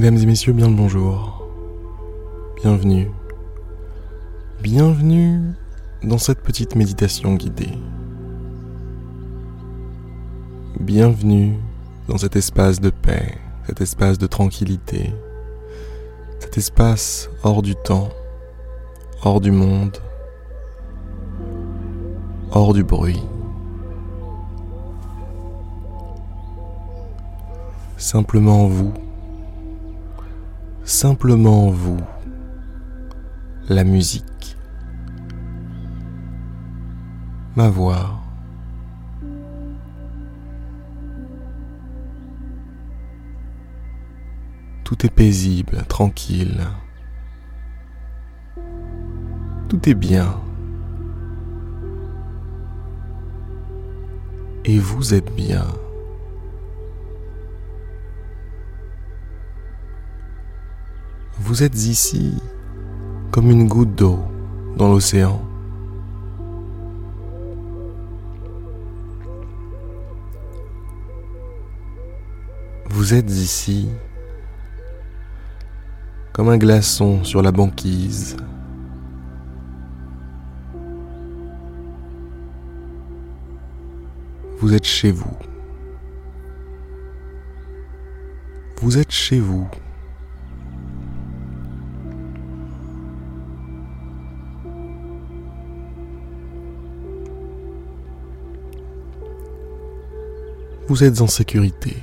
Mesdames et messieurs, bien le bonjour. Bienvenue. Bienvenue dans cette petite méditation guidée. Bienvenue dans cet espace de paix, cet espace de tranquillité, cet espace hors du temps, hors du monde, hors du bruit. Simplement vous simplement vous, la musique, ma voix. Tout est paisible, tranquille. Tout est bien. Et vous êtes bien. Vous êtes ici comme une goutte d'eau dans l'océan. Vous êtes ici comme un glaçon sur la banquise. Vous êtes chez vous. Vous êtes chez vous. Vous êtes en sécurité.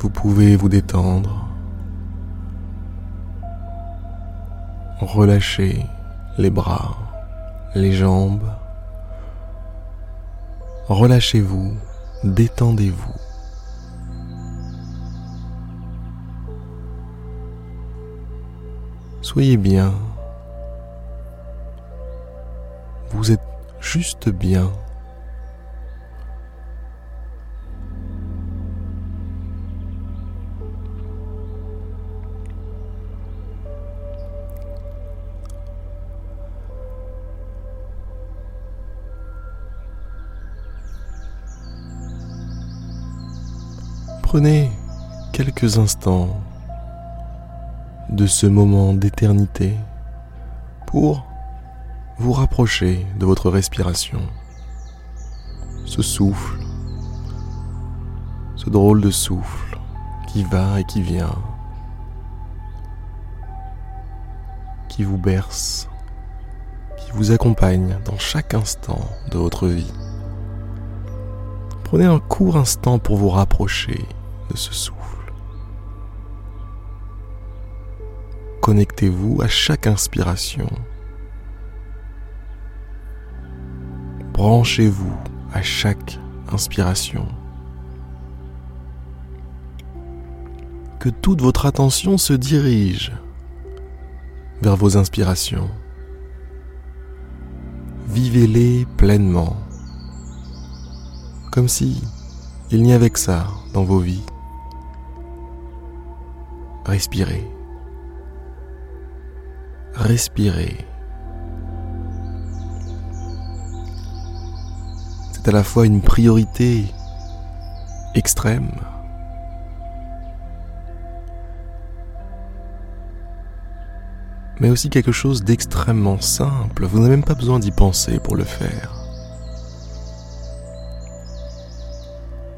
Vous pouvez vous détendre. Relâchez les bras, les jambes. Relâchez-vous, détendez-vous. Soyez bien. Vous êtes juste bien. Prenez quelques instants de ce moment d'éternité pour vous rapprocher de votre respiration. Ce souffle, ce drôle de souffle qui va et qui vient, qui vous berce, qui vous accompagne dans chaque instant de votre vie. Prenez un court instant pour vous rapprocher ce souffle. Connectez-vous à chaque inspiration. Branchez-vous à chaque inspiration. Que toute votre attention se dirige vers vos inspirations. Vivez-les pleinement, comme si il n'y avait que ça dans vos vies. Respirez. Respirez. C'est à la fois une priorité extrême mais aussi quelque chose d'extrêmement simple. Vous n'avez même pas besoin d'y penser pour le faire.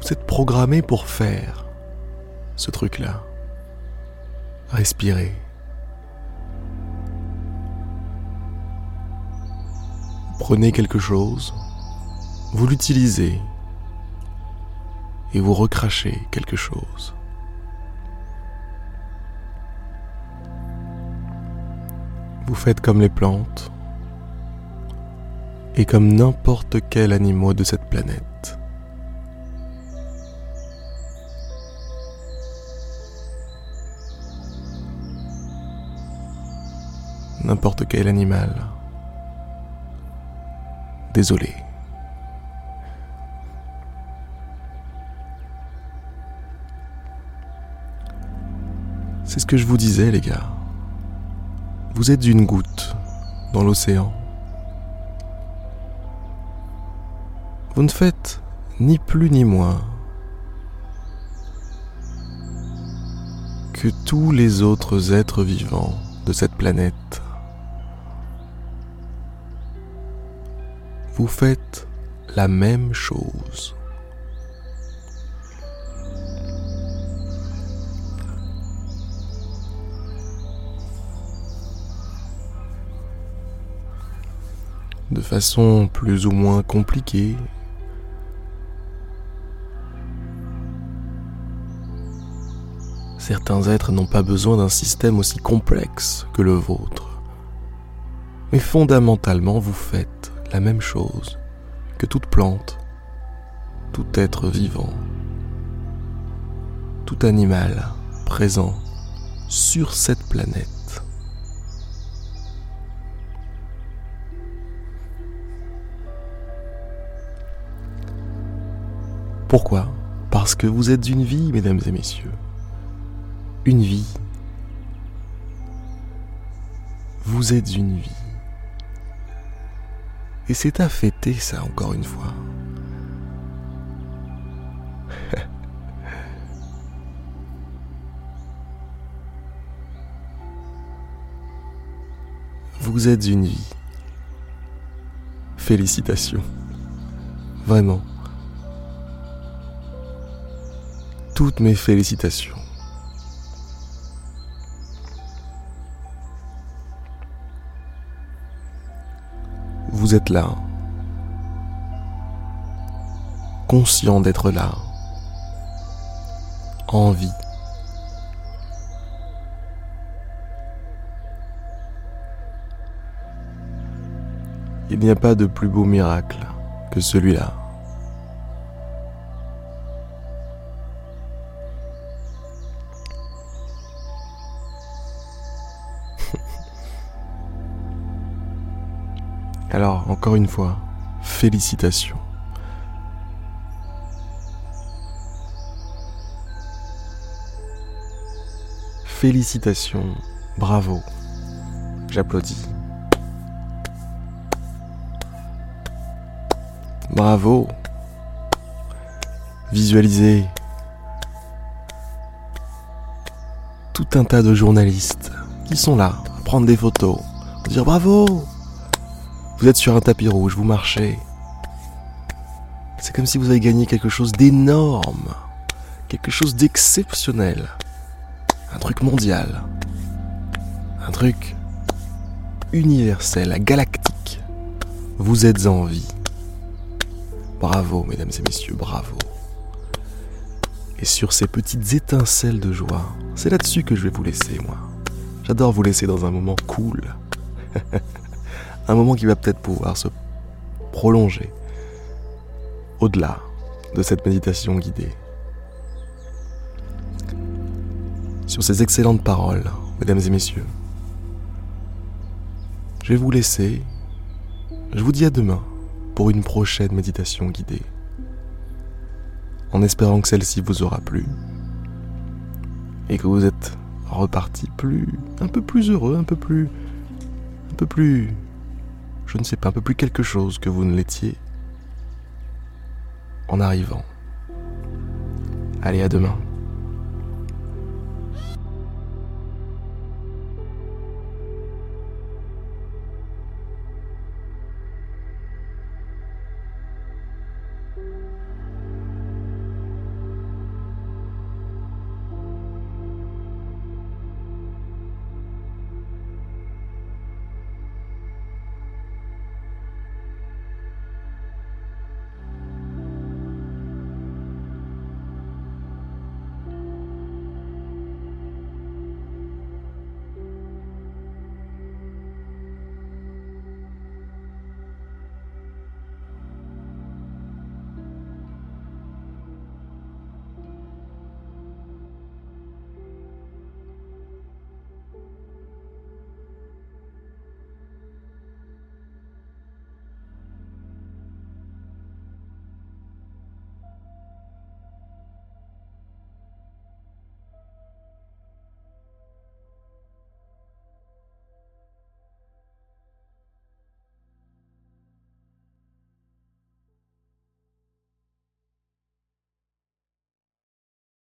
Vous êtes programmé pour faire ce truc-là. Respirez. Prenez quelque chose, vous l'utilisez et vous recrachez quelque chose. Vous faites comme les plantes et comme n'importe quel animal de cette planète. N'importe quel animal. Désolé. C'est ce que je vous disais les gars. Vous êtes une goutte dans l'océan. Vous ne faites ni plus ni moins que tous les autres êtres vivants de cette planète. Vous faites la même chose. de façon plus ou moins compliquée. Certains êtres n'ont pas besoin d'un système aussi complexe que le vôtre. Mais fondamentalement, vous faites la même chose que toute plante, tout être vivant, tout animal présent sur cette planète. Pourquoi? Parce que vous êtes une vie, mesdames et messieurs. Une vie. Vous êtes une vie. Et c'est à fêter ça encore une fois. Vous êtes une vie. Félicitations. Vraiment. toutes mes félicitations. Vous êtes là, conscient d'être là, en vie. Il n'y a pas de plus beau miracle que celui-là. Encore une fois, félicitations. Félicitations, bravo. J'applaudis. Bravo. Visualisez tout un tas de journalistes qui sont là à prendre des photos, dire bravo, vous êtes sur un tapis rouge, vous marchez. C'est comme si vous avez gagné quelque chose d'énorme, quelque chose d'exceptionnel, un truc mondial, un truc universel, galactique. Vous êtes en vie. Bravo, mesdames et messieurs, bravo. Et sur ces petites étincelles de joie, c'est là-dessus que je vais vous laisser, moi. J'adore vous laisser dans un moment cool. un moment qui va peut-être pouvoir se prolonger au-delà de cette méditation guidée. Sur ces excellentes paroles, mesdames et messieurs, je vais vous laisser. Je vous dis à demain pour une prochaine méditation guidée. En espérant que celle-ci vous aura plu et que vous êtes reparti plus, un peu plus heureux, un peu plus, un peu plus je ne sais pas, un peu plus quelque chose que vous ne l'étiez en arrivant. Allez, à demain.